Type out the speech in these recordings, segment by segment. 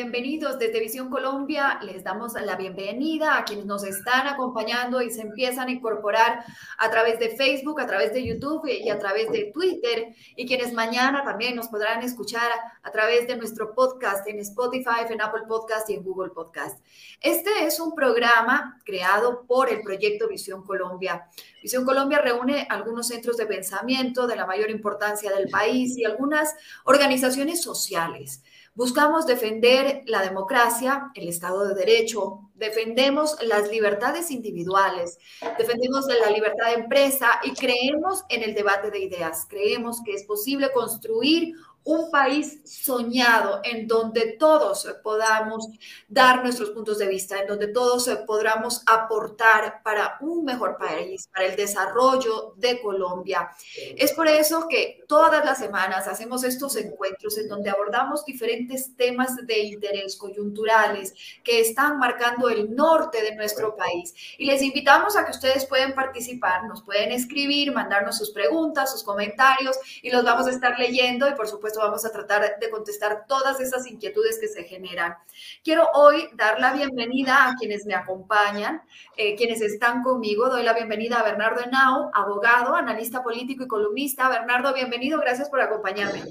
bienvenidos desde Visión Colombia. Les damos la bienvenida a quienes nos están acompañando y se empiezan a incorporar a través de Facebook, a través de YouTube y a través de Twitter y quienes mañana también nos podrán escuchar a través de nuestro podcast en Spotify, en Apple Podcast y en Google Podcast. Este es un programa creado por el proyecto Visión Colombia. Visión Colombia reúne algunos centros de pensamiento de la mayor importancia del país y algunas organizaciones sociales Buscamos defender la democracia, el Estado de Derecho, defendemos las libertades individuales, defendemos la libertad de empresa y creemos en el debate de ideas. Creemos que es posible construir un país soñado en donde todos podamos dar nuestros puntos de vista, en donde todos podamos aportar para un mejor país, para el desarrollo de Colombia. Es por eso que todas las semanas hacemos estos encuentros en donde abordamos diferentes temas de interés coyunturales que están marcando el norte de nuestro país. Y les invitamos a que ustedes pueden participar, nos pueden escribir, mandarnos sus preguntas, sus comentarios y los vamos a estar leyendo y por supuesto vamos a tratar de contestar todas esas inquietudes que se generan. Quiero hoy dar la bienvenida a quienes me acompañan, eh, quienes están conmigo. Doy la bienvenida a Bernardo Henao, abogado, analista político y columnista. Bernardo, bienvenido, gracias por acompañarme.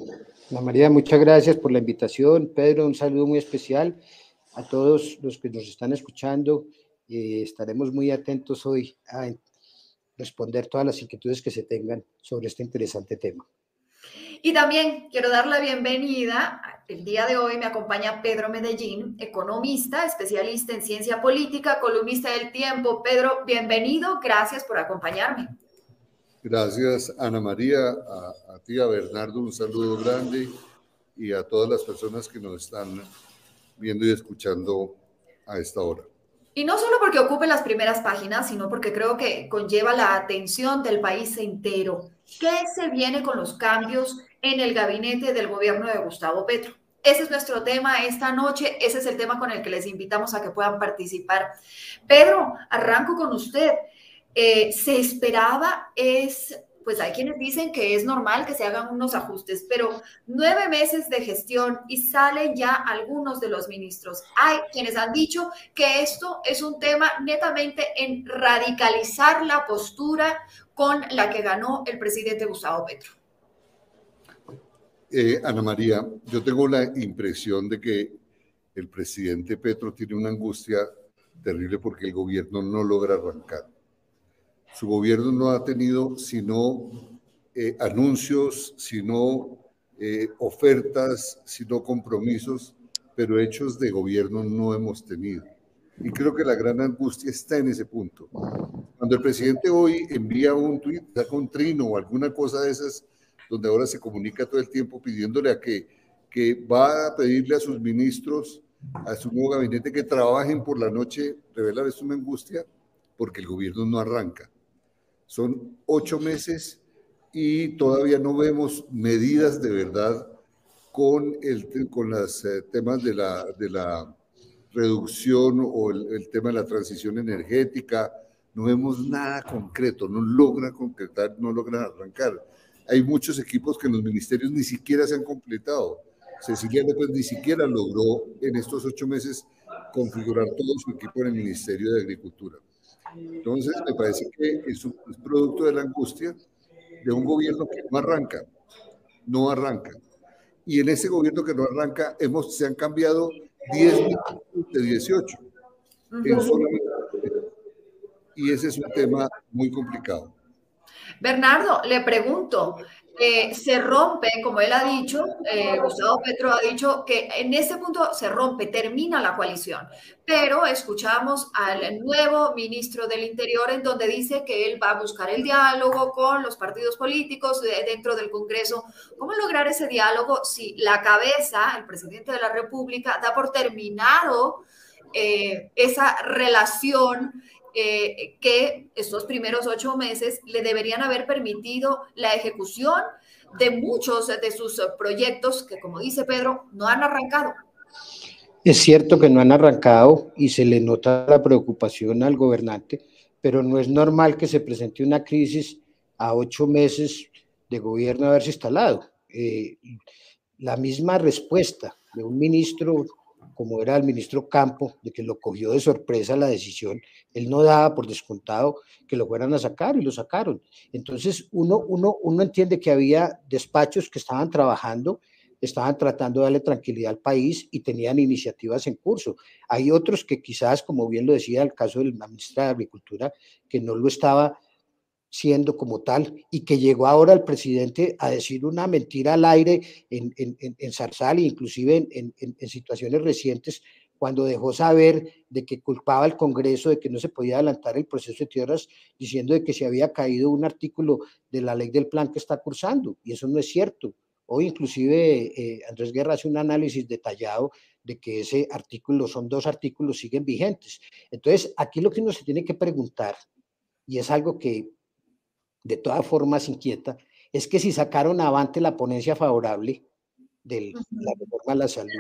María, muchas gracias por la invitación. Pedro, un saludo muy especial a todos los que nos están escuchando. Eh, estaremos muy atentos hoy a responder todas las inquietudes que se tengan sobre este interesante tema. Y también quiero dar la bienvenida. El día de hoy me acompaña Pedro Medellín, economista, especialista en ciencia política, columnista del tiempo. Pedro, bienvenido. Gracias por acompañarme. Gracias, Ana María, a, a ti, a Bernardo, un saludo grande y a todas las personas que nos están viendo y escuchando a esta hora. Y no solo porque ocupe las primeras páginas, sino porque creo que conlleva la atención del país entero. ¿Qué se viene con los cambios en el gabinete del gobierno de Gustavo Petro. Ese es nuestro tema esta noche, ese es el tema con el que les invitamos a que puedan participar. Pedro, arranco con usted. Eh, se esperaba, es, pues hay quienes dicen que es normal que se hagan unos ajustes, pero nueve meses de gestión y salen ya algunos de los ministros. Hay quienes han dicho que esto es un tema netamente en radicalizar la postura con la que ganó el presidente Gustavo Petro. Eh, Ana María, yo tengo la impresión de que el presidente Petro tiene una angustia terrible porque el gobierno no logra arrancar. Su gobierno no ha tenido sino eh, anuncios, sino eh, ofertas, sino compromisos, pero hechos de gobierno no hemos tenido. Y creo que la gran angustia está en ese punto. Cuando el presidente hoy envía un tuit, saca un trino o alguna cosa de esas, donde ahora se comunica todo el tiempo pidiéndole a que, que va a pedirle a sus ministros, a su nuevo gabinete que trabajen por la noche, revela es una angustia porque el gobierno no arranca. Son ocho meses y todavía no vemos medidas de verdad con, el, con los eh, temas de la, de la reducción o el, el, tema de la transición energética. No vemos nada concreto, no logra concretar, no logra arrancar hay muchos equipos que en los ministerios ni siquiera se han completado. Cecilia López ni siquiera logró en estos ocho meses configurar todo su equipo en el Ministerio de Agricultura. Entonces, me parece que es, un, producto de la angustia de un gobierno que no arranca, no arranca. Y en ese gobierno que no arranca, hemos, se han cambiado 10 de 18 en solamente, y ese es un tema muy complicado. Bernardo, le pregunto, eh, se rompe, como él ha dicho, eh, Gustavo Petro ha dicho que en ese punto se rompe, termina la coalición, pero escuchamos al nuevo ministro del Interior en donde dice que él va a buscar el diálogo con los partidos políticos dentro del Congreso. ¿Cómo lograr ese diálogo si la cabeza, el presidente de la República, da por terminado eh, esa relación eh, que estos primeros ocho meses le deberían haber permitido la ejecución de muchos de sus proyectos que, como dice Pedro, no han arrancado. Es cierto que no han arrancado y se le nota la preocupación al gobernante, pero no es normal que se presente una crisis a ocho meses de gobierno haberse instalado. Eh, la misma respuesta de un ministro como era el ministro Campo, de que lo cogió de sorpresa la decisión, él no daba por descontado que lo fueran a sacar y lo sacaron. Entonces uno, uno, uno entiende que había despachos que estaban trabajando, estaban tratando de darle tranquilidad al país y tenían iniciativas en curso. Hay otros que quizás, como bien lo decía el caso del ministro de Agricultura, que no lo estaba siendo como tal y que llegó ahora el presidente a decir una mentira al aire en, en, en Zarzal e inclusive en, en, situaciones recientes cuando dejó saber de que culpaba al Congreso de que no se podía adelantar el proceso de tierras diciendo de que se había caído un artículo de la ley del plan que está cursando y eso no es cierto. Hoy inclusive eh, Andrés Guerra hace un análisis detallado de que ese artículo, son dos artículos, siguen vigentes. Entonces, aquí lo que uno se tiene que preguntar, y es algo que de todas formas inquieta, es que si sacaron avante la ponencia favorable de la reforma a la salud,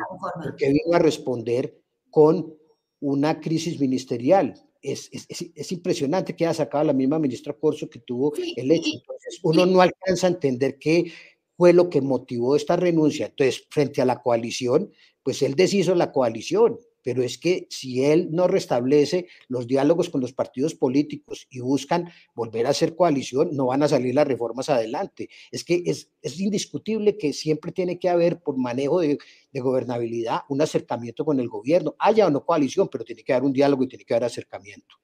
que vino a responder con una crisis ministerial. Es, es, es, impresionante que haya sacado la misma ministra Corso que tuvo el hecho. Entonces, uno no alcanza a entender qué fue lo que motivó esta renuncia. Entonces, frente a la coalición, pues él deshizo la coalición pero es que si él no restablece los diálogos con los partidos políticos y buscan volver a hacer coalición, no van a salir las reformas adelante. Es que es, es indiscutible que siempre tiene que haber, por manejo de, de, gobernabilidad, un acercamiento con el gobierno, haya o no coalición, pero tiene que haber un diálogo y tiene que haber acercamiento.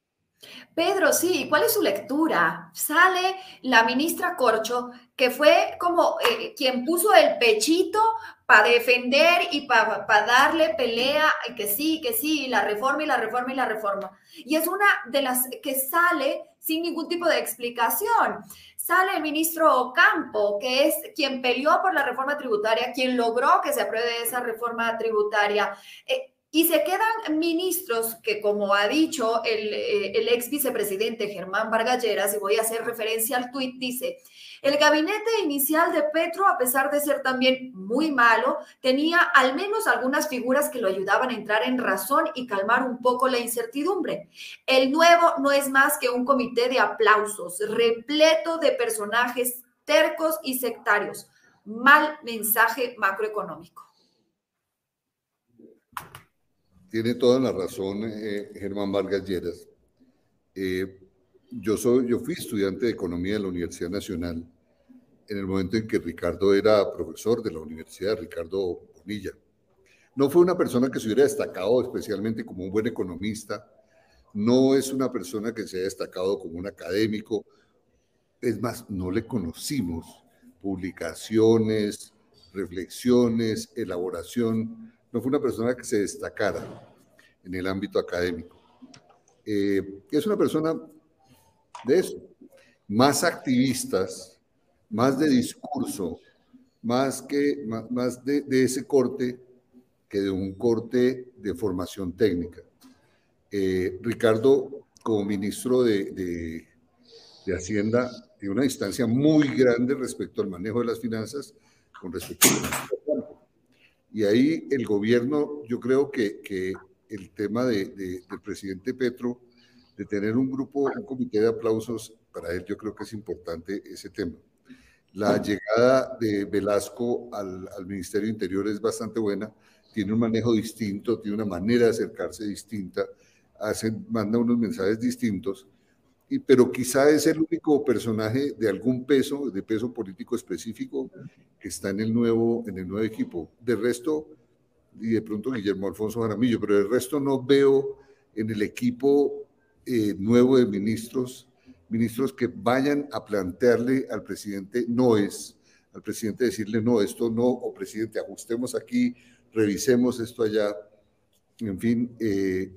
Pedro, sí, ¿cuál es su lectura? Sale la ministra Corcho, que fue como eh, quien puso el pechito para defender y para darle pelea, que sí, que sí, la reforma y la reforma y la reforma. Y es una de las que sale sin ningún tipo de explicación. Sale el ministro Ocampo, que es quien peleó por la reforma tributaria, quien logró que se apruebe esa reforma tributaria. Eh, y se quedan ministros que, como ha dicho el, eh, ex vicepresidente Germán Vargalleras, y voy a hacer referencia al tuit, dice, el gabinete inicial de Petro, a pesar de ser también muy malo, tenía al menos algunas figuras que lo ayudaban a entrar en razón y calmar un poco la incertidumbre. El nuevo no es más que un comité de aplausos, repleto de personajes tercos y sectarios. Mal mensaje macroeconómico. Tiene toda la razón eh, Germán Vargas Lleras. Eh, yo, soy, yo fui estudiante de economía de la Universidad Nacional en el momento en que Ricardo era profesor de la Universidad, Ricardo Bonilla. No fue una persona que se hubiera destacado especialmente como un buen economista, no es una persona que se haya destacado como un académico, es más, no le conocimos publicaciones, reflexiones, elaboración no fue una persona que se destacara en el ámbito académico. Eh, es una persona de eso, más activistas, más de discurso, más, que, más, de, ese corte que de un corte de formación técnica. Eh, Ricardo, como ministro de, de, de Hacienda, tiene una distancia muy grande respecto al manejo de las finanzas con respecto a y ahí el gobierno, yo creo que, que el tema de, del presidente Petro, de tener un grupo, un comité de aplausos, para él yo creo que es importante ese tema. La llegada de Velasco al, al Ministerio de Interior es bastante buena, tiene un manejo distinto, tiene una manera de acercarse distinta, hace, manda unos mensajes distintos pero quizá es el único personaje de algún peso, de peso político específico, que está en el nuevo, en el nuevo equipo. De resto, y de pronto Guillermo Alfonso Jaramillo, pero de resto no veo en el equipo eh, nuevo de ministros, ministros que vayan a plantearle al presidente no es, al presidente decirle no, esto no, o presidente, ajustemos aquí, revisemos esto allá. En fin, eh,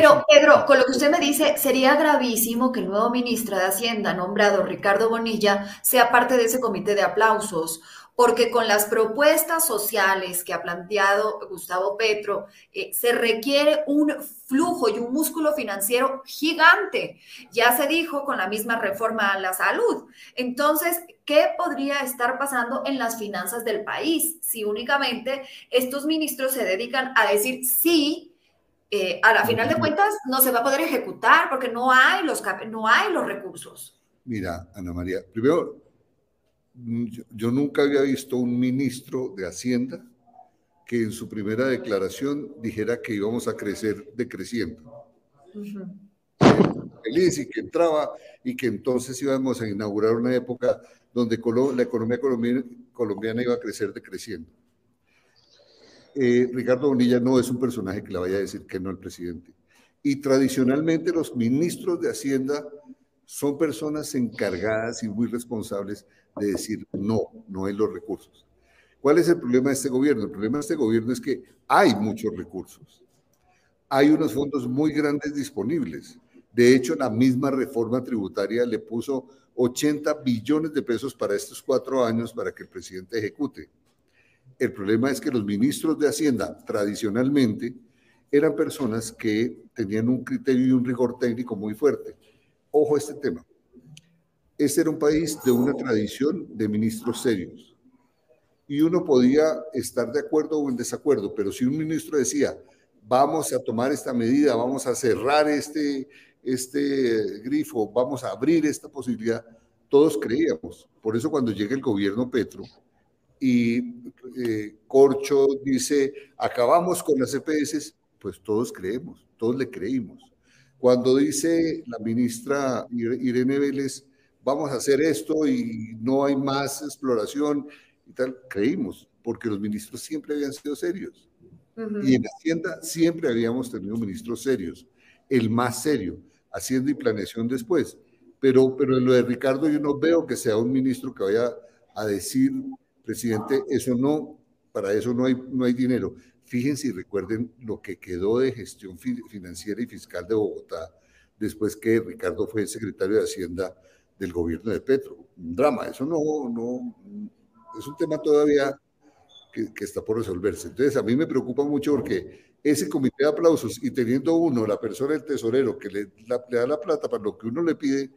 pero, Pedro, con lo que usted me dice, sería gravísimo que el nuevo ministro de Hacienda, nombrado Ricardo Bonilla, sea parte de ese comité de aplausos, porque con las propuestas sociales que ha planteado Gustavo Petro, eh, se requiere un flujo y un músculo financiero gigante. Ya se dijo con la misma reforma a la salud. Entonces, ¿qué podría estar pasando en las finanzas del país si únicamente estos ministros se dedican a decir sí? Eh, a la final de cuentas no se va a poder ejecutar porque no hay los, no hay los recursos. Mira, Ana María, primero, yo, nunca había visto un ministro de Hacienda que en su primera declaración dijera que íbamos a crecer decreciendo. Feliz y que entraba y que entonces íbamos a inaugurar una época donde la economía colombiana iba a crecer decreciendo. Eh, Ricardo Bonilla no es un personaje que le vaya a decir que no al presidente. Y tradicionalmente los ministros de Hacienda son personas encargadas y muy responsables de decir no, no hay los recursos. ¿Cuál es el problema de este gobierno? El problema de este gobierno es que hay muchos recursos. Hay unos fondos muy grandes disponibles. De hecho, la misma reforma tributaria le puso 80 billones de pesos para estos cuatro años para que el presidente ejecute. El problema es que los ministros de Hacienda tradicionalmente eran personas que tenían un criterio y un rigor técnico muy fuerte. Ojo a este tema. Este era un país de una tradición de ministros serios. Y uno podía estar de acuerdo o en desacuerdo, pero si un ministro decía, vamos a tomar esta medida, vamos a cerrar este, este grifo, vamos a abrir esta posibilidad, todos creíamos. Por eso cuando llega el gobierno Petro, y eh, Corcho dice, acabamos con las EPS, pues todos creemos, todos le creímos. Cuando dice la ministra Irene Vélez, vamos a hacer esto y no hay más exploración y tal, creímos, porque los ministros siempre habían sido serios. Y en Hacienda siempre habíamos tenido ministros serios, el más serio, Hacienda y Planeación después. Pero, pero en lo de Ricardo yo no veo que sea un ministro que vaya a decir Presidente, eso no, para eso no hay, no hay dinero. Fíjense y recuerden lo que quedó de gestión financiera y fiscal de Bogotá después que Ricardo fue secretario de Hacienda del gobierno de Petro. Un drama, eso no, no, es un tema todavía que, está por resolverse. Entonces, a mí me preocupa mucho porque ese comité de aplausos y teniendo uno, la persona del tesorero, que le, le da la plata para lo que uno le pide,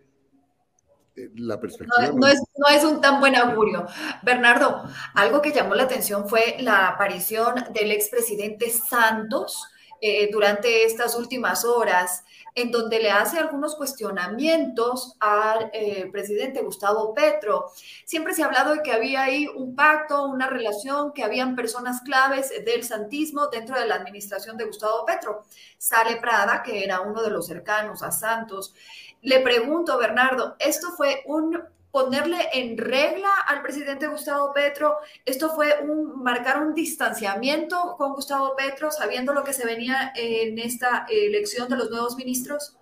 la perspectiva. No, es, no, es, un tan buen augurio. Bernardo, algo que llamó la atención fue la aparición del expresidente Santos eh, durante estas últimas horas, en donde le hace algunos cuestionamientos al eh, presidente Gustavo Petro. Siempre se ha hablado de que había ahí un pacto, una relación, que habían personas claves del santismo dentro de la administración de Gustavo Petro. Sale Prada, que era uno de los cercanos a Santos. Le pregunto, Bernardo, ¿esto fue un ponerle en regla al presidente Gustavo Petro? ¿Esto fue un marcar un distanciamiento con Gustavo Petro, sabiendo lo que se venía en esta elección de los nuevos ministros?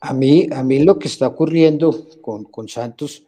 A mí, a mí lo que está ocurriendo con, con Santos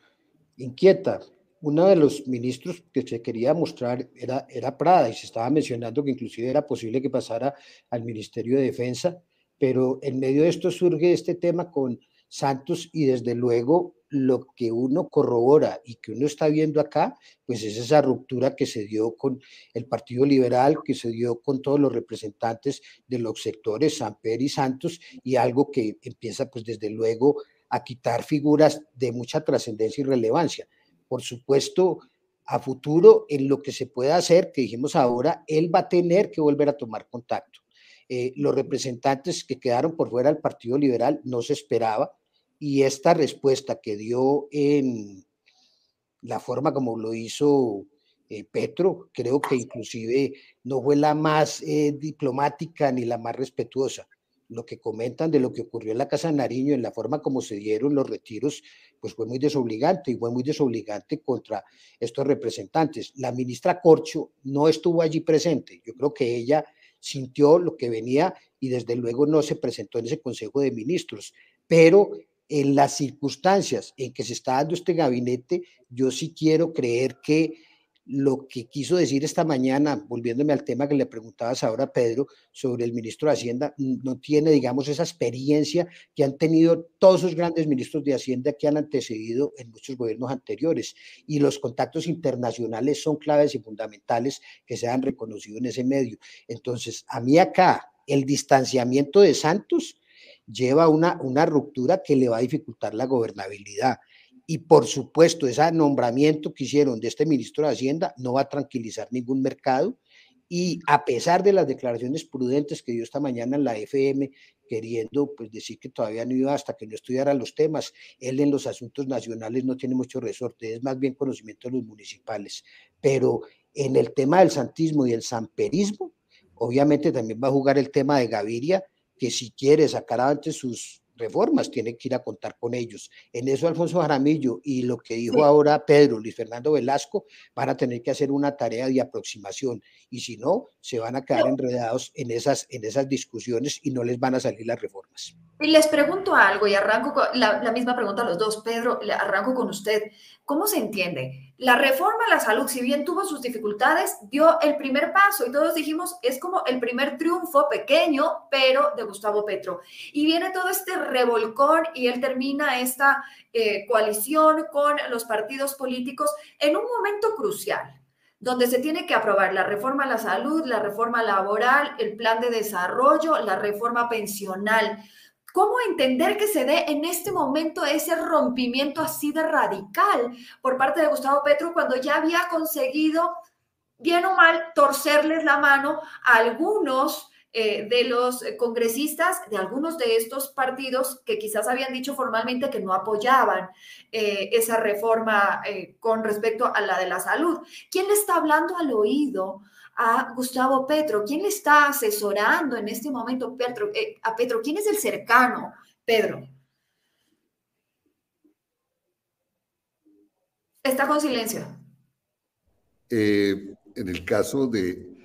inquieta. Uno de los ministros que se quería mostrar era, era Prada y se estaba mencionando que inclusive era posible que pasara al Ministerio de Defensa pero en medio de esto surge este tema con Santos y desde luego lo que uno corrobora y que uno está viendo acá, pues es esa ruptura que se dio con el Partido Liberal, que se dio con todos los representantes de los sectores Samper y Santos y algo que empieza pues desde luego a quitar figuras de mucha trascendencia y relevancia. Por supuesto, a futuro en lo que se pueda hacer, que dijimos ahora, él va a tener que volver a tomar contacto eh, los representantes que quedaron por fuera del Partido Liberal no se esperaba y esta respuesta que dio en la forma como lo hizo eh, Petro, creo que inclusive no fue la más eh, diplomática ni la más respetuosa. Lo que comentan de lo que ocurrió en la Casa Nariño, en la forma como se dieron los retiros, pues fue muy desobligante y fue muy desobligante contra estos representantes. La ministra Corcho no estuvo allí presente. Yo creo que ella sintió lo que venía y desde luego no se presentó en ese Consejo de Ministros, pero en las circunstancias en que se está dando este gabinete, yo sí quiero creer que lo que quiso decir esta mañana, volviéndome al tema que le preguntabas ahora, Pedro, sobre el ministro de Hacienda, no tiene, digamos, esa experiencia que han tenido todos los grandes ministros de Hacienda que han antecedido en muchos gobiernos anteriores. Y los contactos internacionales son claves y fundamentales que se han reconocido en ese medio. Entonces, a mí acá, el distanciamiento de Santos lleva una, una ruptura que le va a dificultar la gobernabilidad y por supuesto, ese nombramiento que hicieron de este ministro de Hacienda no va a tranquilizar ningún mercado. Y a pesar de las declaraciones prudentes que dio esta mañana en la FM, queriendo pues decir que todavía no iba hasta que no estudiara los temas, él en los asuntos nacionales no tiene mucho resorte, es más bien conocimiento de los municipales. Pero En el tema del santismo y el samperismo, obviamente también va a jugar el tema de Gaviria, que si quiere sacar adelante sus reformas, tiene que ir a contar con ellos. En eso Alfonso Jaramillo y lo que dijo ahora Pedro, Luis Fernando Velasco, van a tener que hacer una tarea de aproximación y si no, se van a quedar enredados en esas, en esas discusiones y no les van a salir las reformas. Y les pregunto algo y arranco con la, la, misma pregunta a los dos. Pedro, arranco con usted. ¿Cómo se entiende? La reforma a la salud, si bien tuvo sus dificultades, dio el primer paso y todos dijimos, es como el primer triunfo pequeño, pero de Gustavo Petro. Y viene todo este revolcón y él termina esta eh, coalición con los partidos políticos en un momento crucial donde se tiene que aprobar la reforma a la salud, la reforma laboral, el plan de desarrollo, la reforma pensional. ¿Cómo entender que se dé en este momento ese rompimiento así de radical por parte de Gustavo Petro cuando ya había conseguido, bien o mal, torcerles la mano a algunos eh, de los congresistas de algunos de estos partidos que quizás habían dicho formalmente que no apoyaban eh, esa reforma eh, con respecto a la de la salud? ¿Quién le está hablando al oído a Gustavo Petro? ¿Quién le está asesorando en este momento eh, a Petro? ¿Quién es el cercano, Pedro? Está con silencio. Eh, en el caso de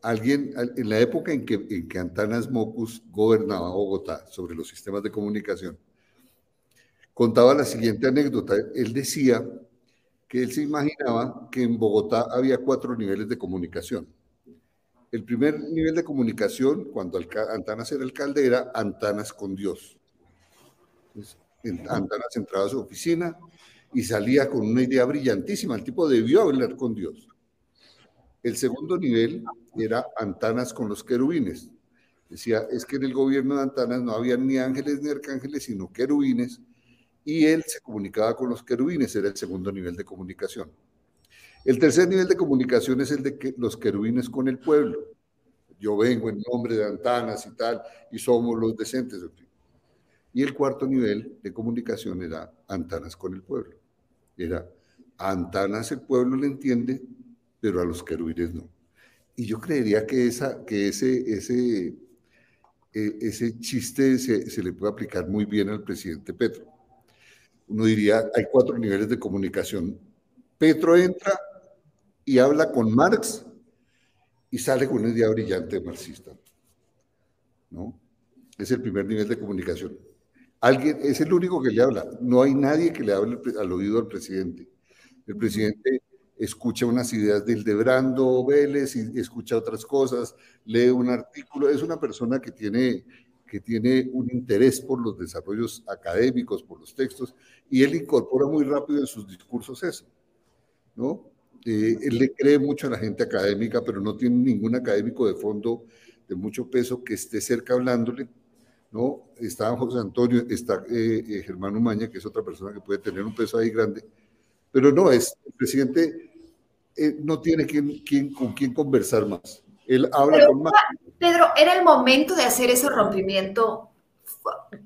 alguien, en la época en que, en que Antanas Mocus gobernaba Bogotá sobre los sistemas de comunicación, contaba la siguiente anécdota. Él decía que él se imaginaba que en Bogotá había cuatro niveles de comunicación. El primer nivel de comunicación, cuando Antanas era alcalde, era Antanas con Dios. Antanas entraba a su oficina y salía con una idea brillantísima. El tipo debió hablar con Dios. El segundo nivel era Antanas con los querubines. Decía, es que en el gobierno de Antanas no había ni ángeles ni arcángeles, sino querubines y él se comunicaba con los querubines, era el segundo nivel de comunicación. El tercer nivel de comunicación es el de los querubines con el pueblo. Yo vengo en nombre de Antanas y tal, y somos los decentes. Y el cuarto nivel de comunicación era Antanas con el pueblo. Era Antanas el pueblo le entiende, pero a los querubines no. Y yo creería que, que ese, chiste se le puede aplicar muy bien al presidente Petro uno diría, hay cuatro niveles de comunicación. Petro entra y habla con Marx y sale con una idea brillante marxista. ¿No? Es el primer nivel de comunicación. Alguien, es el único que le habla. No hay nadie que le hable al oído al presidente. El presidente escucha unas ideas del Debrando Vélez y escucha otras cosas, lee un artículo. Es una persona que tiene que tiene un interés por los desarrollos académicos, por los textos, y él incorpora muy rápido en sus discursos eso, ¿no? Eh, él le cree mucho a la gente académica, pero no tiene ningún académico de fondo de mucho peso que esté cerca hablándole, ¿no? Está José Antonio, está eh, eh, Germán Umaña, que es otra persona que puede tener un peso ahí grande, pero no es, el presidente no tiene quien, con quién conversar más. Él habla con más. Pedro, era el momento de hacer ese rompimiento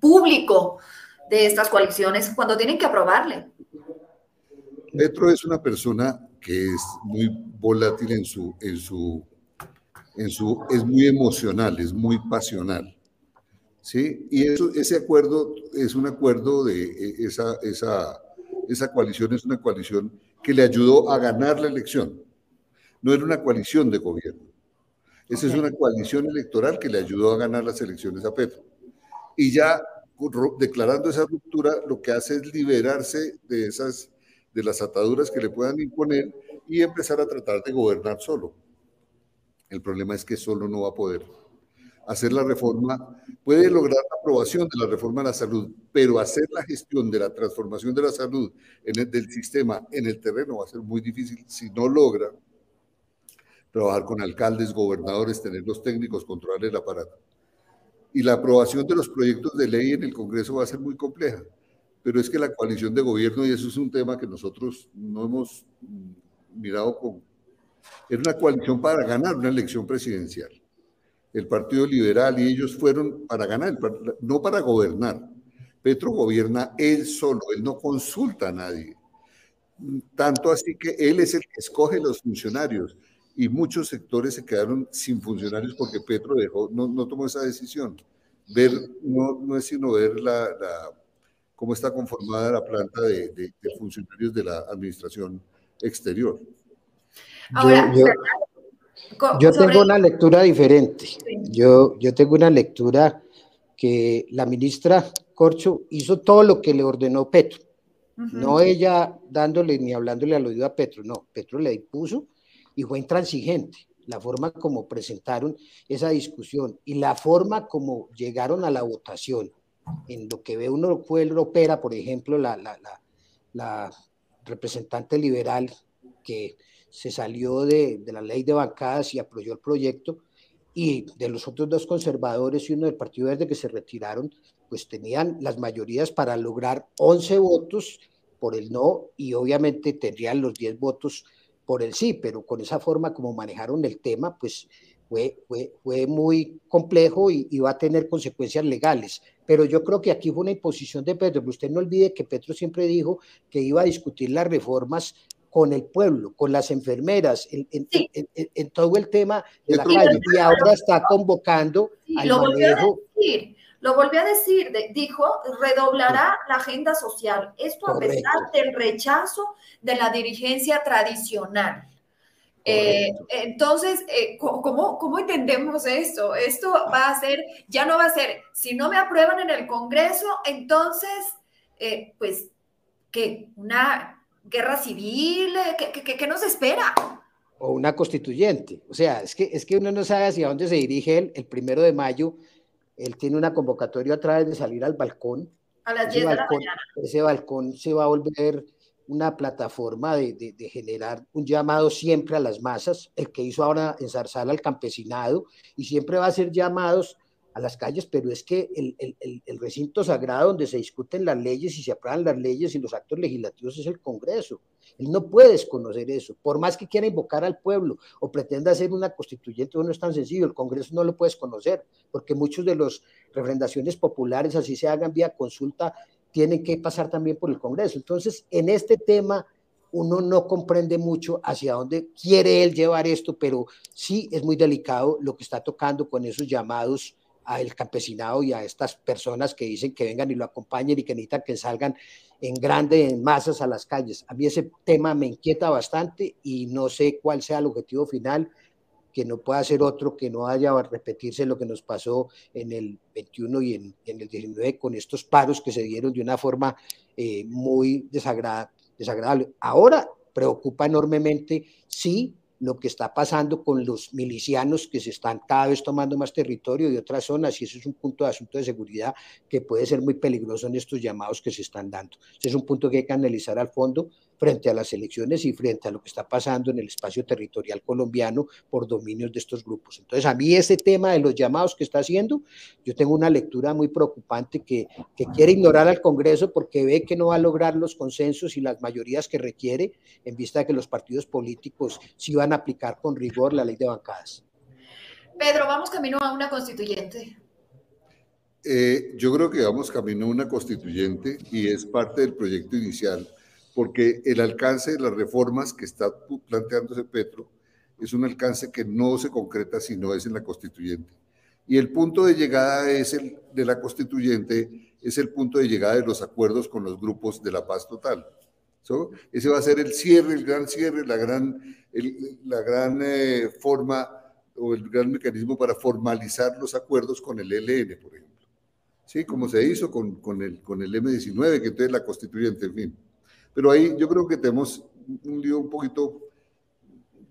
público de estas coaliciones cuando tienen que aprobarle. Petro es una persona que es muy volátil en su, en su, en su, es muy emocional, es muy pasional. ¿Sí? Y ese acuerdo es un acuerdo de e, esa, esa, esa coalición, es una coalición que le ayudó a ganar la elección. No era una coalición de gobierno. Esa es una coalición electoral que le ayudó a ganar las elecciones a Petro. Y ya declarando esa ruptura, lo que hace es liberarse de esas de las ataduras que le puedan imponer y empezar a tratar de gobernar solo. El problema es que solo no va a poder hacer la reforma, puede lograr la aprobación de la reforma de la salud, pero hacer la gestión de la transformación de la salud en el, del sistema en el terreno va a ser muy difícil si no logra trabajar con alcaldes, gobernadores, tener los técnicos, controlar el aparato. Y la aprobación de los proyectos de ley en el Congreso va a ser muy compleja. Pero es que la coalición de gobierno, y eso es un tema que nosotros no hemos mirado con... Era una coalición para ganar una elección presidencial. El Partido Liberal y ellos fueron para ganar, no para gobernar. Petro gobierna él solo, él no consulta a nadie Tanto así que él es el que escoge los funcionarios y muchos sectores se quedaron sin funcionarios porque Petro dejó, no, no tomó esa decisión. Ver, no, no es sino ver la, cómo está conformada la planta de, de, funcionarios de la administración exterior. Ahora, yo, tengo una lectura diferente. Yo, yo tengo una lectura que la ministra Corcho hizo todo lo que le ordenó Petro. No ella dándole ni hablándole al oído a Petro, no, Petro le impuso y fue intransigente la forma como presentaron esa discusión y la forma como llegaron a la votación. En lo que ve uno fue el opera, por ejemplo, la, la, la, representante liberal que se salió de, de, la ley de bancadas y apoyó el proyecto, y de los otros dos conservadores y uno del Partido Verde que se retiraron, pues tenían las mayorías para lograr 11 votos por el no y obviamente tendrían los 10 votos por el sí, pero con esa forma como manejaron el tema, pues fue, fue, fue muy complejo y, y, va a tener consecuencias legales. Pero yo creo que aquí fue una imposición de Petro. Pero usted no olvide que Petro siempre dijo que iba a discutir las reformas con el pueblo, con las enfermeras, en, en, en, en todo el tema de la calle. Y ahora está convocando al manejo. Lo volvió a decir, dijo, redoblará la agenda social. Esto a pesar del rechazo de la dirigencia tradicional. Eh, entonces, eh, ¿cómo, ¿cómo, entendemos esto? Esto va a ser, ya no va a ser, si no me aprueban en el Congreso, entonces, eh, pues, ¿qué? ¿Una guerra civil? ¿Qué, qué, qué nos espera? O una constituyente. O sea, es que, es que uno no sabe hacia dónde se dirige él el primero de mayo él tiene una convocatoria a través de salir al balcón. A las 10 de la mañana. Ese balcón se va a volver una plataforma de, de, de, generar un llamado siempre a las masas, el que hizo ahora en Zarzal al campesinado, y siempre va a ser llamados a las calles, pero es que el, recinto sagrado donde se discuten las leyes y se aprueban las leyes y los actos legislativos es el Congreso. Él no puede desconocer eso, por más que quiera invocar al pueblo o pretenda hacer una constituyente, no es tan sencillo, el Congreso no lo puede desconocer, porque muchos de los refrendaciones populares, así se hagan vía consulta, tienen que pasar también por el Congreso. Entonces, en este tema uno no comprende mucho hacia dónde quiere él llevar esto, pero sí es muy delicado lo que está tocando con esos llamados al campesinado y a estas personas que dicen que vengan y lo acompañen y que necesitan que salgan en grande, en masas a las calles. A mí ese tema me inquieta bastante y no sé cuál sea el objetivo final, que no pueda ser otro, que no haya a repetirse lo que nos pasó en el 21 y en, el 19 con estos paros que se dieron de una forma eh, muy desagrada, desagradable. Ahora preocupa enormemente, sí, lo que está pasando con los milicianos que se están cada vez tomando más territorio de otras zonas y eso es un punto de asunto de seguridad que puede ser muy peligroso en estos llamados que se están dando. Ese es un punto que hay que analizar al fondo frente a las elecciones y frente a lo que está pasando en el espacio territorial colombiano por dominios de estos grupos. Entonces, a mí ese tema de los llamados que está haciendo, yo tengo una lectura muy preocupante que, que quiere ignorar al Congreso porque ve que no va a lograr los consensos y las mayorías que requiere en vista de que los partidos políticos sí van a aplicar con rigor la ley de bancadas. Pedro, vamos camino a una constituyente. Eh, yo creo que vamos camino a una constituyente y es parte del proyecto inicial porque el alcance de las reformas que está planteándose Petro es un alcance que no se concreta si no es en la constituyente. Y el punto de llegada es el de la constituyente, es el punto de llegada de los acuerdos con los grupos de la paz total. ¿So? Ese va a ser el cierre, el gran cierre, la gran, el, la gran eh, forma o el gran mecanismo para formalizar los acuerdos con el ELN, por ejemplo. Sí, como se hizo con, con, el, con el M19, que entonces la constituyente, en fin. Pero ahí yo creo que tenemos un lío un poquito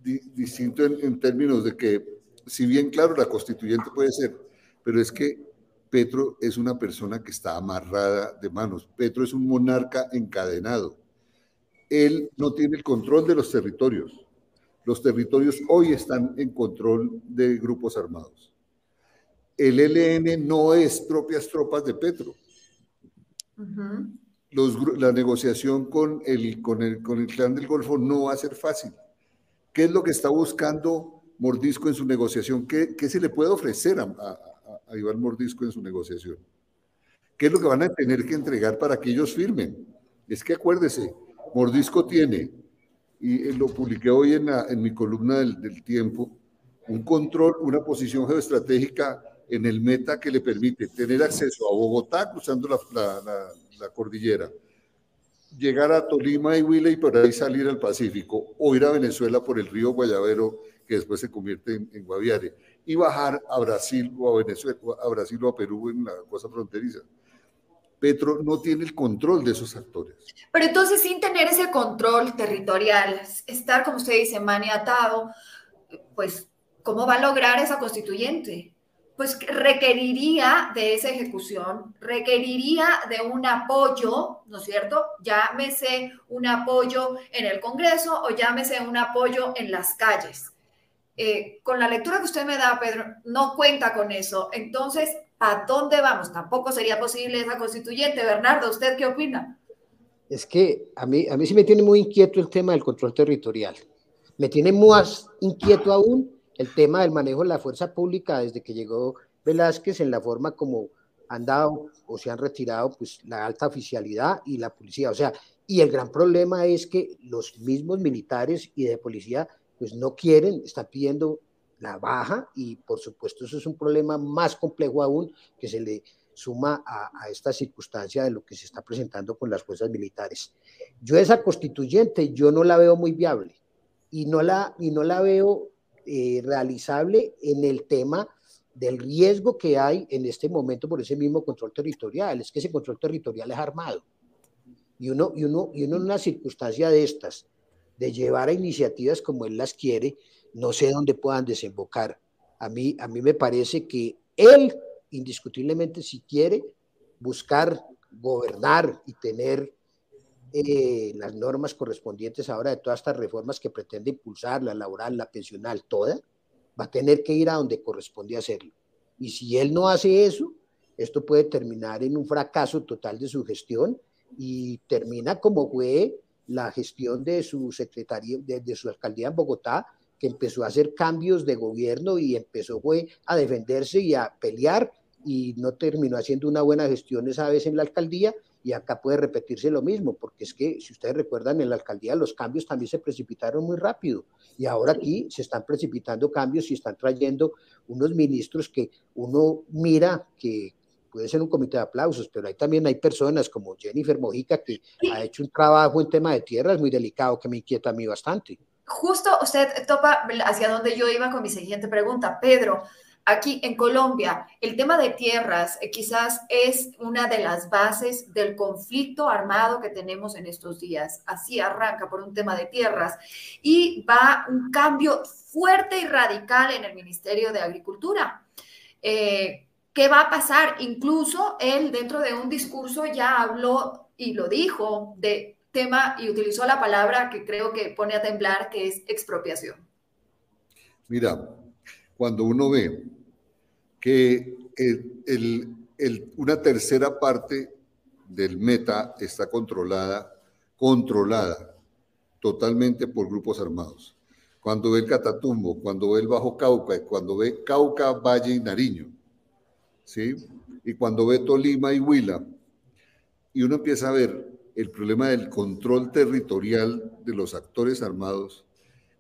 di distinto en, términos de que, si bien claro, la constituyente puede ser, pero es que Petro es una persona que está amarrada de manos. Petro es un monarca encadenado. Él no tiene el control de los territorios. Los territorios hoy están en control de grupos armados. El ELN no es propias tropas de Petro. Uh los, la negociación con el, con, el, con el clan del Golfo no va a ser fácil. ¿Qué es lo que está buscando Mordisco en su negociación? ¿Qué, qué se le puede ofrecer a, a, Iván Mordisco en su negociación? ¿Qué es lo que van a tener que entregar para que ellos firmen? Es que acuérdese, Mordisco tiene, y lo publiqué hoy en, en mi columna del, del Tiempo, un control, una posición geoestratégica en el meta que le permite tener acceso a Bogotá cruzando la, la, la, cordillera, llegar a Tolima y Huila y por ahí salir al Pacífico, o ir a Venezuela por el río Guayavero, que después se convierte en, en Guaviare, y bajar a Brasil o a Venezuela, a Brasil o a Perú en la cosa fronteriza. Petro no tiene el control de esos actores. Pero entonces, sin tener ese control territorial, estar, como usted dice, maniatado, pues, ¿cómo va a lograr esa constituyente? Pues requeriría de esa ejecución, requeriría de un apoyo, ¿no es cierto? Llámese un apoyo en el Congreso o llámese un apoyo en las calles. Eh, con la lectura que usted me da, Pedro, no cuenta con eso. Entonces, ¿a dónde vamos? Tampoco sería posible esa constituyente. Bernardo, ¿usted qué opina? Es que a mí, a mí sí me tiene muy inquieto el tema del control territorial. Me tiene más inquieto aún el tema del manejo de la fuerza pública desde que llegó Velázquez en la forma como han dado o se han retirado pues la alta oficialidad y la policía. O sea, y el gran problema es que los mismos militares y de policía pues no quieren, están pidiendo la baja y por supuesto eso es un problema más complejo aún que se le suma a, esta circunstancia de lo que se está presentando con las fuerzas militares. Yo esa constituyente yo no la veo muy viable y no la, y no la veo eh, realizable en el tema del riesgo que hay en este momento por ese mismo control territorial. Es que ese control territorial es armado. Y uno, y uno, y uno en una circunstancia de estas, de llevar a iniciativas como él las quiere, no sé dónde puedan desembocar. A mí, a mí me parece que él, indiscutiblemente, si quiere buscar gobernar y tener eh, las normas correspondientes ahora de todas estas reformas que pretende impulsar, la laboral, la pensional, toda, va a tener que ir a donde corresponde hacerlo. Y si él no hace eso, esto puede terminar en un fracaso total de su gestión y termina como fue la gestión de su secretaría, de, de, su alcaldía en Bogotá, que empezó a hacer cambios de gobierno y empezó fue a defenderse y a pelear y no terminó haciendo una buena gestión esa vez en la alcaldía y acá puede repetirse lo mismo, porque es que si ustedes recuerdan en la alcaldía los cambios también se precipitaron muy rápido y ahora aquí se están precipitando cambios y están trayendo unos ministros que uno mira que puede ser un comité de aplausos, pero ahí también hay personas como Jennifer Mojica que ha hecho un trabajo en tema de tierras muy delicado que me inquieta a mí bastante. Justo usted topa hacia donde yo iba con mi siguiente pregunta, Pedro. Aquí en Colombia, el tema de tierras eh, quizás es una de las bases del conflicto armado que tenemos en estos días. Así arranca por un tema de tierras y va un cambio fuerte y radical en el Ministerio de Agricultura. Eh, ¿Qué va a pasar? Incluso él dentro de un discurso ya habló y lo dijo de tema y utilizó la palabra que creo que pone a temblar, que es expropiación. Mira, cuando uno ve que el, una tercera parte del meta está controlada, controlada totalmente por grupos armados. Cuando ve el Catatumbo, cuando ve el Bajo Cauca, cuando ve Cauca, Valle y Nariño, ¿sí? Y cuando ve Tolima y Huila, y uno empieza a ver el problema del control territorial de los actores armados,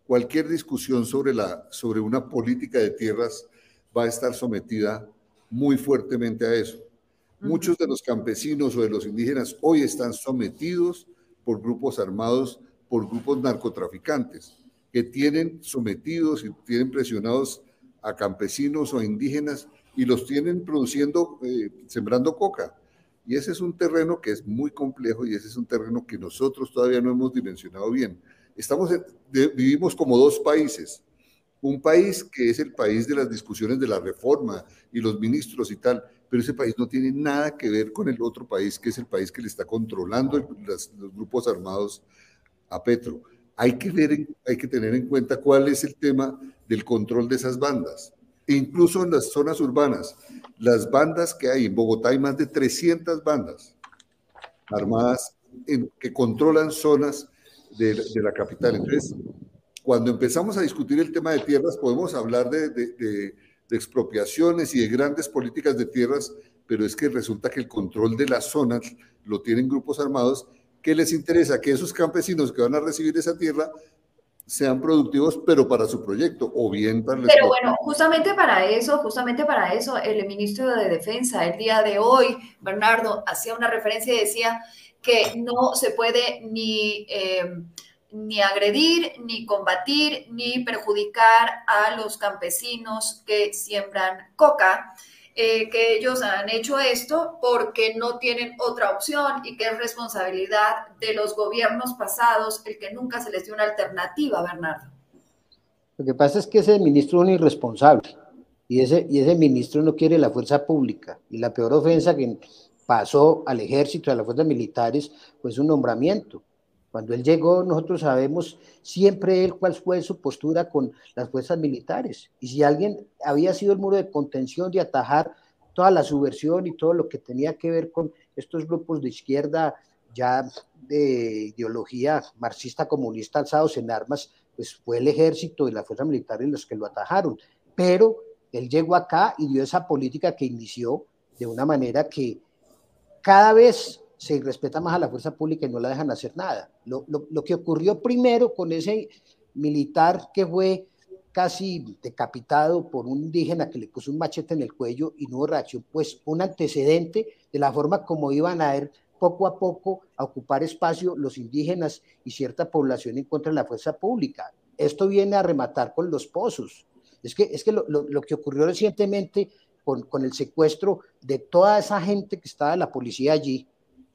cualquier discusión sobre, la, sobre una política de tierras va a estar sometida muy fuertemente a eso. Muchos de los campesinos o de los indígenas hoy están sometidos por grupos armados, por grupos narcotraficantes, que tienen sometidos y tienen presionados a campesinos o a indígenas y los tienen produciendo, eh, sembrando coca. Y ese es un terreno que es muy complejo y ese es un terreno que nosotros todavía no hemos dimensionado bien. Estamos, de, vivimos como dos países. Un país que es el país de las discusiones de la reforma y los ministros y tal, pero ese país no tiene nada que ver con el otro país, que es el país que le está controlando el, las, los grupos armados a Petro. Hay que, ver, hay que tener en cuenta cuál es el tema del control de esas bandas incluso en las zonas urbanas. Las bandas que hay en Bogotá, hay más de 300 bandas armadas en, que controlan zonas de, de, la capital. Entonces, cuando empezamos a discutir el tema de tierras, podemos hablar de, de, de expropiaciones y de grandes políticas de tierras, pero es que resulta que el control de las zonas lo tienen grupos armados. Que les interesa que esos campesinos que van a recibir esa tierra sean productivos, pero para su proyecto, o bien para el Pero bueno, justamente para eso, justamente para eso, el ministro de Defensa el día de hoy, Bernardo, hacía una referencia y decía que no se puede ni, eh, ni agredir, ni combatir, ni perjudicar a los campesinos que siembran coca. Eh, que ellos han hecho esto porque no tienen otra opción y que es responsabilidad de los gobiernos pasados el que nunca se les dio una alternativa, Bernardo. Lo que pasa es que ese ministro es un irresponsable y ese, y ese ministro no quiere la fuerza pública y la peor ofensa que pasó al ejército, a las fuerzas militares, fue su nombramiento. Cuando él llegó, nosotros sabemos siempre cuál fue su postura con las fuerzas militares. Y si alguien había sido el muro de contención de atajar toda la subversión y todo lo que tenía que ver con estos grupos de izquierda ya de ideología marxista comunista alzados en armas, pues fue el ejército y las fuerzas militares los que lo atajaron. Pero él llegó acá y dio esa política que inició de una manera que cada vez se respeta más a la fuerza pública y no la dejan hacer nada. Lo, que ocurrió primero con ese militar que fue casi decapitado por un indígena que le puso un machete en el cuello y no hubo reacción, pues un antecedente de la forma como iban a ir poco a poco a ocupar espacio los indígenas y cierta población en contra de la fuerza pública. Esto viene a rematar con los pozos. Es que, es que lo, lo que ocurrió recientemente con, con, el secuestro de toda esa gente que estaba la policía allí,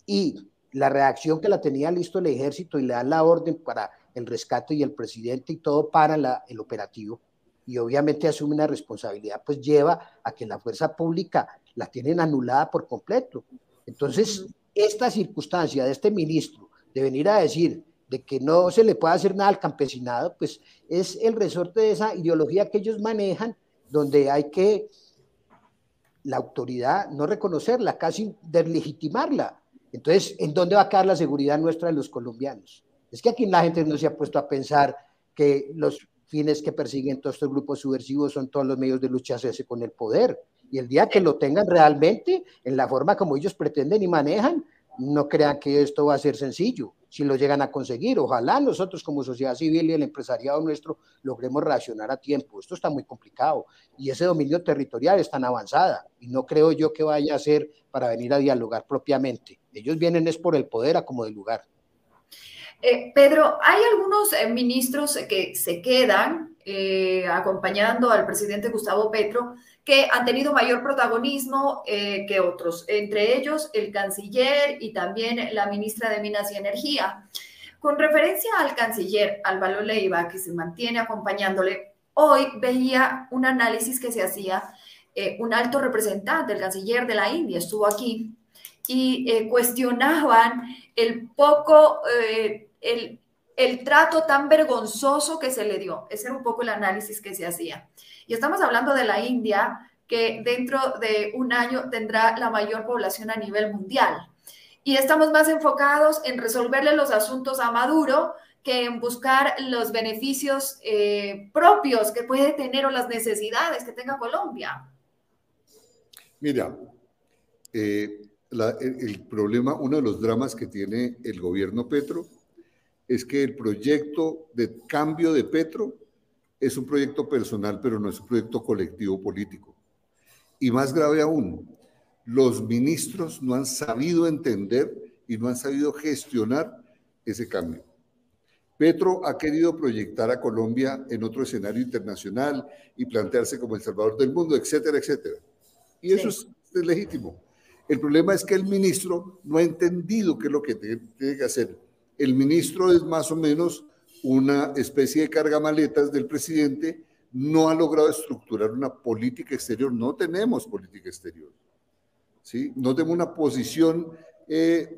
y la reacción que la tenía listo el ejército y le dan la orden para el rescate y el presidente y todo para la, el operativo y obviamente asume una responsabilidad, pues lleva a que la fuerza pública la tienen anulada por completo. Entonces, esta circunstancia de este ministro de venir a decir de que no se le puede hacer nada al campesinado, pues es el resorte de esa ideología que ellos manejan, donde hay que la autoridad no reconocerla, casi deslegitimarla, entonces, ¿en dónde va a quedar la seguridad nuestra de los colombianos? Es que aquí la gente no se ha puesto a pensar que los fines que persiguen todos estos grupos subversivos son todos los medios de lucha hacerse con el poder. Y el día que lo tengan realmente, en la forma como ellos pretenden y manejan, no crean que esto va a ser sencillo si lo llegan a conseguir. Ojalá nosotros como sociedad civil y el empresariado nuestro logremos reaccionar a tiempo. Esto está muy complicado y ese dominio territorial es tan avanzada y no creo yo que vaya a ser para venir a dialogar propiamente. Ellos vienen es por el poder a como del lugar. Eh, Pedro, hay algunos eh, ministros que se quedan eh, acompañando al presidente Gustavo Petro que han tenido mayor protagonismo que otros, entre ellos el canciller y también la ministra de Minas y Energía. Con referencia al canciller Álvaro Leiva, que se mantiene acompañándole, hoy veía un análisis que se hacía, un alto representante, el canciller de la India, estuvo aquí y cuestionaban el poco el, trato tan vergonzoso que se le dio. Ese era un poco el análisis que se hacía. Y estamos hablando de la India, que dentro de un año tendrá la mayor población a nivel mundial. Y estamos más enfocados en resolverle los asuntos a Maduro que en buscar los beneficios eh, propios que puede tener o las necesidades que tenga Colombia. Mira, eh, el problema, uno de los dramas que tiene el gobierno Petro es que el proyecto de cambio de Petro es un proyecto personal, pero no es un proyecto colectivo político. Y más grave aún, los ministros no han sabido entender y no han sabido gestionar ese cambio. Petro ha querido proyectar a Colombia en otro escenario internacional y plantearse como el salvador del mundo, etcétera, etcétera. Y eso es, legítimo. El problema es que el ministro no ha entendido qué es lo que tiene que hacer el ministro es más o menos una especie de cargamaletas del presidente, no ha logrado estructurar una política exterior, no tenemos política exterior, ¿sí? no tenemos una posición eh,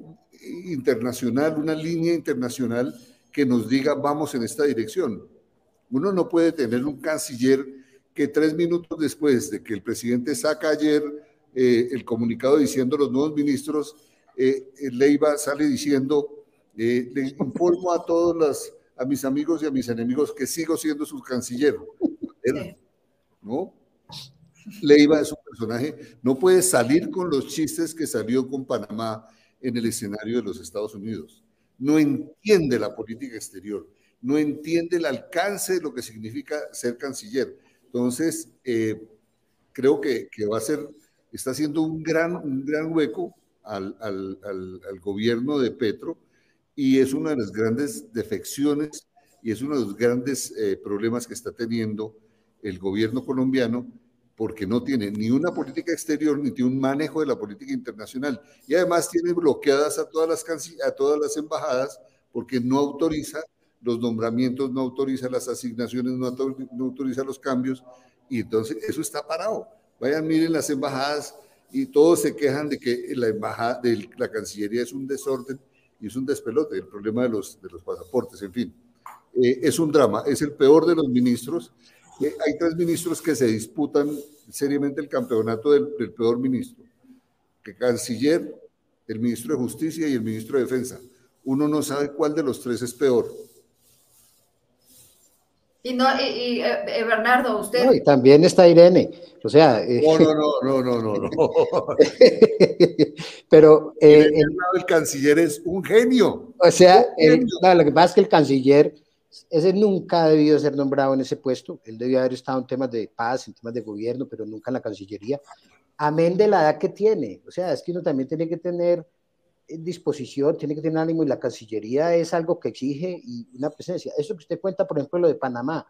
internacional, una línea internacional que nos diga vamos en esta dirección. Uno no puede tener un canciller que tres minutos después de que el presidente saca ayer eh, el comunicado diciendo los nuevos ministros, eh, Leiva sale diciendo eh, le informo a todos los, a mis amigos y a mis enemigos que sigo siendo su canciller. ¿No? Leiva es un personaje, no puede salir con los chistes que salió con Panamá en el escenario de los Estados Unidos. no entiende la política exterior, no entiende el alcance de lo que significa ser canciller. Entonces, eh, creo que, que, va a ser, está haciendo un gran, un gran hueco al, al, al, gobierno de Petro y es una de las grandes defecciones y es uno de los grandes eh, problemas que está teniendo el gobierno colombiano porque no tiene ni una política exterior ni tiene un manejo de la política internacional y además tiene bloqueadas a todas las, a todas las embajadas porque no autoriza los nombramientos, no autoriza las asignaciones, no, autoriza los cambios y entonces eso está parado. Vayan, miren las embajadas y todos se quejan de que la embajada, de la Cancillería es un desorden y es un despelote, el problema de los, de los pasaportes, en fin. Eh, es un drama, es el peor de los ministros hay tres ministros que se disputan seriamente el campeonato del, peor ministro, que canciller, el ministro de Justicia y el ministro de Defensa. Uno no sabe cuál de los tres es peor. Y, no, y, eh, Bernardo, usted. y también está Irene. O sea. Eh, no, no, no, no, no, Pero. Eh, el, canciller es un genio. O sea, lo que pasa es que el canciller ese nunca ha debido ser nombrado en ese puesto. Él debió haber estado en temas de paz, en temas de gobierno, pero nunca en la Cancillería. Amén de la edad que tiene. O sea, es que uno también tiene que tener eh, disposición, tiene que tener ánimo y la Cancillería es algo que exige y una presencia. Eso que usted cuenta, por ejemplo, lo de Panamá,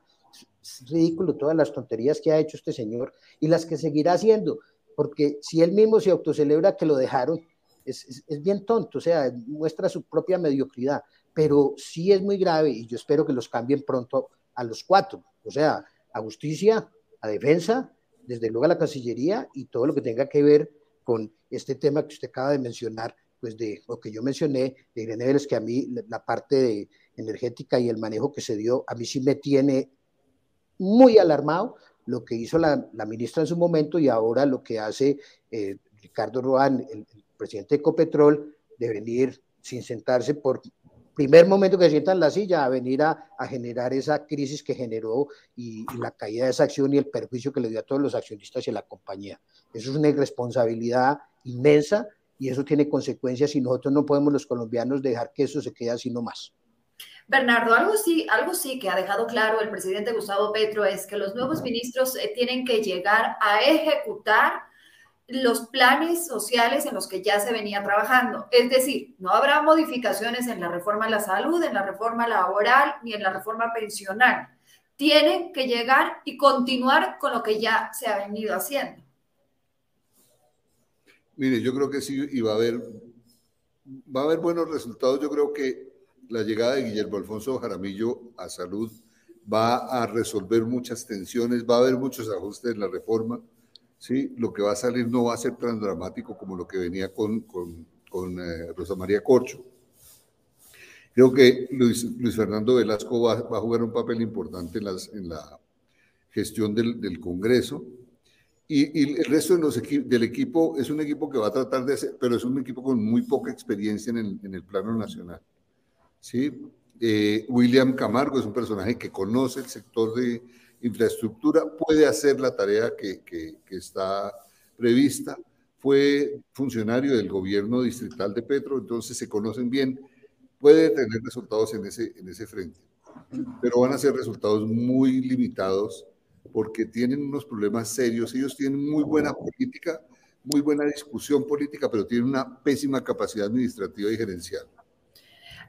es ridículo todas las tonterías que ha hecho este señor y las que seguirá haciendo, porque si él mismo se autocelebra que lo dejaron, es, es bien tonto, o sea, muestra su propia mediocridad pero sí es muy grave y yo espero que los cambien pronto a los cuatro, o sea, a justicia, a defensa, desde luego a la Cancillería y todo lo que tenga que ver con este tema que usted acaba de mencionar, pues de lo que yo mencioné de Irene que a mí la parte de energética y el manejo que se dio, a mí sí me tiene muy alarmado lo que hizo la, ministra en su momento y ahora lo que hace eh, Ricardo Roán, el, el presidente de Ecopetrol, de venir sin sentarse por primer momento que sientan la silla a venir a, generar esa crisis que generó y, la caída de esa acción y el perjuicio que le dio a todos los accionistas y a la compañía. Eso es una irresponsabilidad inmensa y eso tiene consecuencias y nosotros no podemos los colombianos dejar que eso se quede así nomás. Bernardo, algo sí, algo sí que ha dejado claro el presidente Gustavo Petro es que los nuevos ministros eh, tienen que llegar a ejecutar los planes sociales en los que ya se venía trabajando. Es decir, no habrá modificaciones en la reforma a la salud, en la reforma laboral ni en la reforma pensional. Tienen que llegar y continuar con lo que ya se ha venido haciendo. Mire, yo creo que sí, y va a haber, va a haber buenos resultados. Yo creo que la llegada de Guillermo Alfonso Jaramillo a salud va a resolver muchas tensiones, va a haber muchos ajustes en la reforma ¿sí? Lo que va a salir no va a ser tan dramático como lo que venía con, con, eh, Rosa María Corcho. Creo que Luis, Luis Fernando Velasco va, va, a jugar un papel importante en, las, en la gestión del, del Congreso. Y, y, el resto de los del equipo es un equipo que va a tratar de hacer, pero es un equipo con muy poca experiencia en el, en el plano nacional. ¿sí? Eh, William Camargo es un personaje que conoce el sector de, infraestructura, puede hacer la tarea que, que, está prevista. Fue funcionario del gobierno distrital de Petro, entonces se conocen bien, puede tener resultados en ese, en ese frente, pero van a ser resultados muy limitados porque tienen unos problemas serios. Ellos tienen muy buena política, muy buena discusión política, pero tienen una pésima capacidad administrativa y gerencial.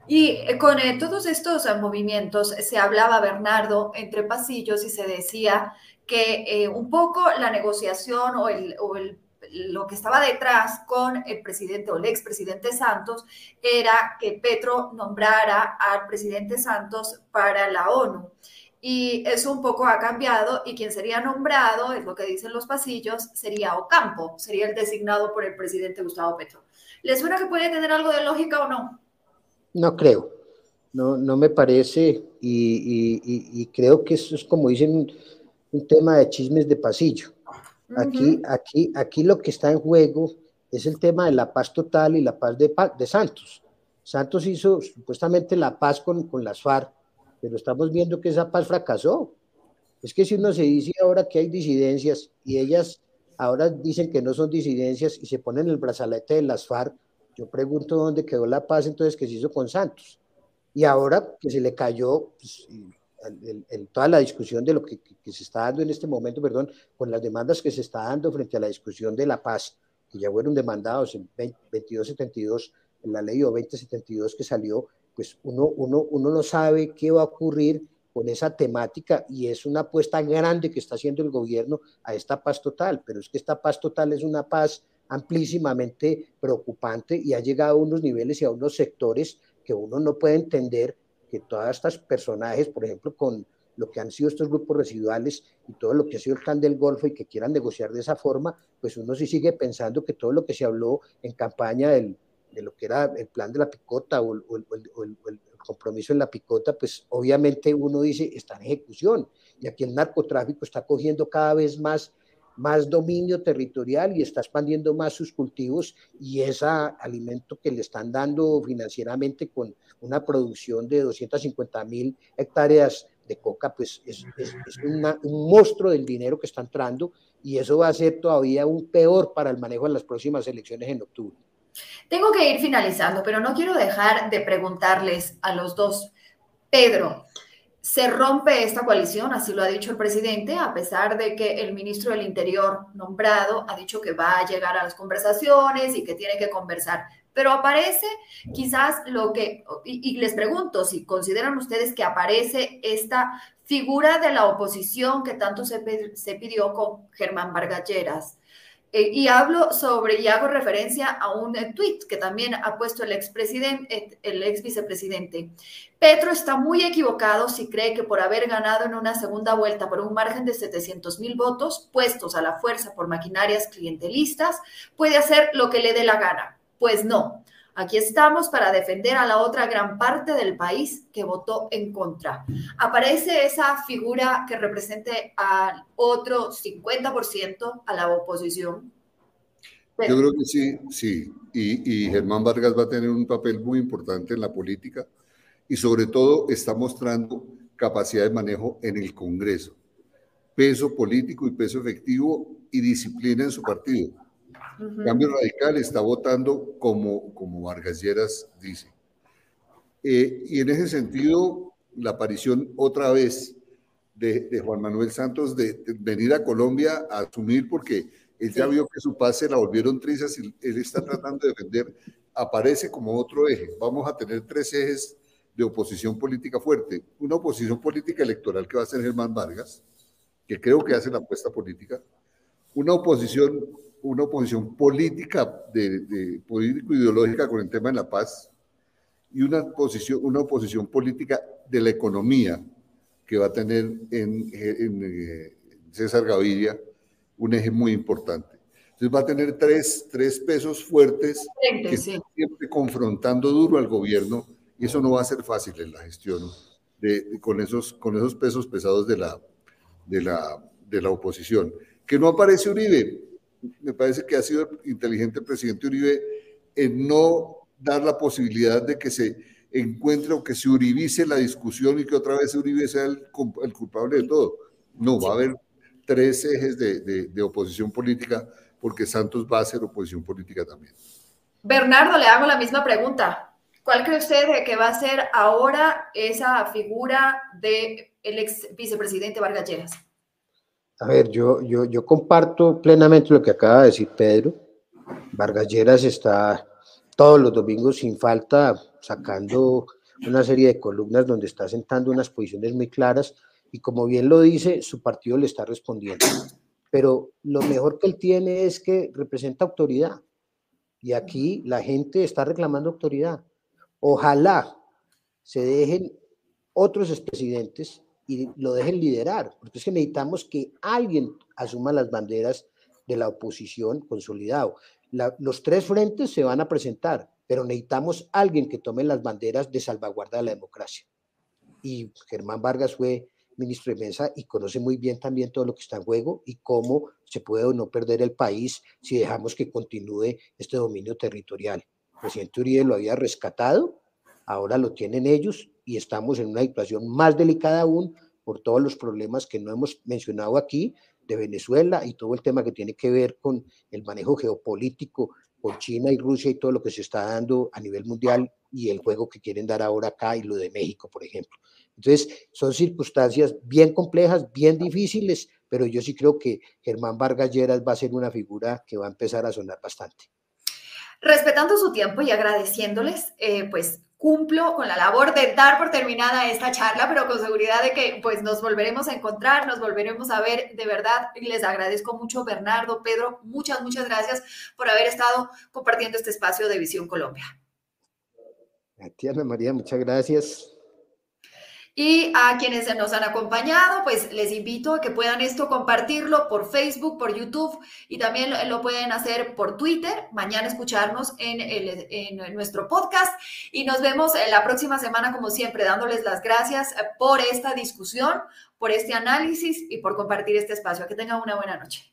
Y eh, con eh, todos estos eh, movimientos se hablaba, Bernardo, entre pasillos y se decía que un poco la negociación o, el, o el, lo que estaba detrás con el presidente o el expresidente Santos era que Petro nombrara al presidente Santos para la ONU. Y eso un poco ha cambiado y quien sería nombrado, es lo que dicen los pasillos, sería Ocampo, sería el designado por el presidente Gustavo Petro. ¿Les suena que puede tener algo de lógica o no? No creo, no, no me parece y, creo que eso es como dicen un, tema de chismes de pasillo. Aquí, aquí, aquí lo que está en juego es el tema de la paz total y la paz de, de Santos. Santos hizo supuestamente la paz con, con las FARC, pero estamos viendo que esa paz fracasó. Es que si uno se dice ahora que hay disidencias y ellas ahora dicen que no son disidencias y se ponen el brazalete de las FARC, Yo pregunto dónde quedó la paz entonces que se hizo con Santos. Y ahora que se le cayó pues, en, toda la discusión de lo que, se está dando en este momento, perdón, con las demandas que se está dando frente a la discusión de la paz, que ya fueron demandados en 2272, en la ley o 2072 que salió, pues uno, uno, uno no sabe qué va a ocurrir con esa temática y es una apuesta grande que está haciendo el gobierno a esta paz total, pero es que esta paz total es una paz amplísimamente preocupante y ha llegado a unos niveles y a unos sectores que uno no puede entender que todas estas personajes, por ejemplo, con lo que han sido estos grupos residuales y todo lo que ha sido el plan del Golfo y que quieran negociar de esa forma, pues uno sí sigue pensando que todo lo que se habló en campaña del, de lo que era el plan de la picota o, el, compromiso en la picota, pues obviamente uno dice está en ejecución y aquí el narcotráfico está cogiendo cada vez más más dominio territorial y está expandiendo más sus cultivos y ese alimento que le están dando financieramente con una producción de 250 mil hectáreas de coca, pues es, un monstruo del dinero que está entrando y eso va a ser todavía aún peor para el manejo en las próximas elecciones en octubre. Tengo que ir finalizando, pero no quiero dejar de preguntarles a los dos. Pedro, se rompe esta coalición, así lo ha dicho el presidente, a pesar de que el ministro del Interior nombrado ha dicho que va a llegar a las conversaciones y que tiene que conversar. Pero aparece quizás lo que, y, les pregunto si consideran ustedes que aparece esta figura de la oposición que tanto se, pidió con Germán Vargalleras eh, y hablo sobre, y hago referencia a un eh, tweet que también ha puesto el expresidente, eh, el ex vicepresidente. Petro está muy equivocado si cree que por haber ganado en una segunda vuelta por un margen de 700 mil votos puestos a la fuerza por maquinarias clientelistas, puede hacer lo que le dé la gana. Pues no. Aquí estamos para defender a la otra gran parte del país que votó en contra. Aparece esa figura que represente al otro 50% a la oposición. Yo creo que sí, sí. Y, y Germán Vargas va a tener un papel muy importante en la política y sobre todo está mostrando capacidad de manejo en el Congreso, peso político y peso efectivo y disciplina en su partido Cambio Radical está votando como, como Vargas Lleras dice. Eh, y en ese sentido, la aparición otra vez de, Juan Manuel Santos de, venir a Colombia a asumir, porque él ya vio que su pase la volvieron trizas y él está tratando de defender, aparece como otro eje. Vamos a tener tres ejes de oposición política fuerte. Una oposición política electoral que va a ser Germán Vargas, que creo que hace la apuesta política. Una oposición una oposición política, de, político-ideológica con el tema de la paz y una, posición, una oposición política de la economía que va a tener en, eh, César Gaviria un eje muy importante. Entonces va a tener tres, tres pesos fuertes que siempre confrontando duro al gobierno y eso no va a ser fácil en la gestión de, con, esos, con esos pesos pesados de la, de, la, de la oposición. Que no aparece Uribe, me parece que ha sido inteligente el presidente Uribe en no dar la posibilidad de que se encuentre o que se uribice la discusión y que otra vez Uribe sea el, culpable de todo. No, va a haber tres ejes de, oposición política porque Santos va a ser oposición política también. Bernardo, le hago la misma pregunta. ¿Cuál cree usted que va a ser ahora esa figura del ex vicepresidente Vargas Lleras? A ver, yo, yo, yo comparto plenamente lo que acaba de decir Pedro. Vargas Lleras está todos los domingos sin falta sacando una serie de columnas donde está sentando unas posiciones muy claras y como bien lo dice, su partido le está respondiendo. Pero lo mejor que él tiene es que representa autoridad y aquí la gente está reclamando autoridad. Ojalá se dejen otros expresidentes y lo dejen liderar, porque es que necesitamos que alguien asuma las banderas de la oposición consolidado. los tres frentes se van a presentar, pero necesitamos alguien que tome las banderas de salvaguarda de la democracia. Y Germán Vargas fue ministro de Defensa y conoce muy bien también todo lo que está en juego y cómo se puede o no perder el país si dejamos que continúe este dominio territorial. El presidente Uribe lo había rescatado, ahora lo tienen ellos y estamos en una situación más delicada aún por todos los problemas que no hemos mencionado aquí de Venezuela y todo el tema que tiene que ver con el manejo geopolítico con China y Rusia y todo lo que se está dando a nivel mundial y el juego que quieren dar ahora acá y lo de México, por ejemplo. Entonces, son circunstancias bien complejas, bien difíciles, pero yo sí creo que Germán Vargas Lleras va a ser una figura que va a empezar a sonar bastante. Respetando su tiempo y agradeciéndoles, eh, pues cumplo con la labor de dar por terminada esta charla, pero con seguridad de que pues nos volveremos a encontrar, nos volveremos a ver de verdad. Y les agradezco mucho, Bernardo, Pedro, muchas, muchas gracias por haber estado compartiendo este espacio de Visión Colombia. A María, muchas gracias. Y a quienes nos han acompañado, pues les invito a que puedan esto compartirlo por Facebook, por YouTube y también lo pueden hacer por Twitter. Mañana escucharnos en, en nuestro podcast y nos vemos la próxima semana, como siempre, dándoles las gracias por esta discusión, por este análisis y por compartir este espacio. Que tengan una buena noche.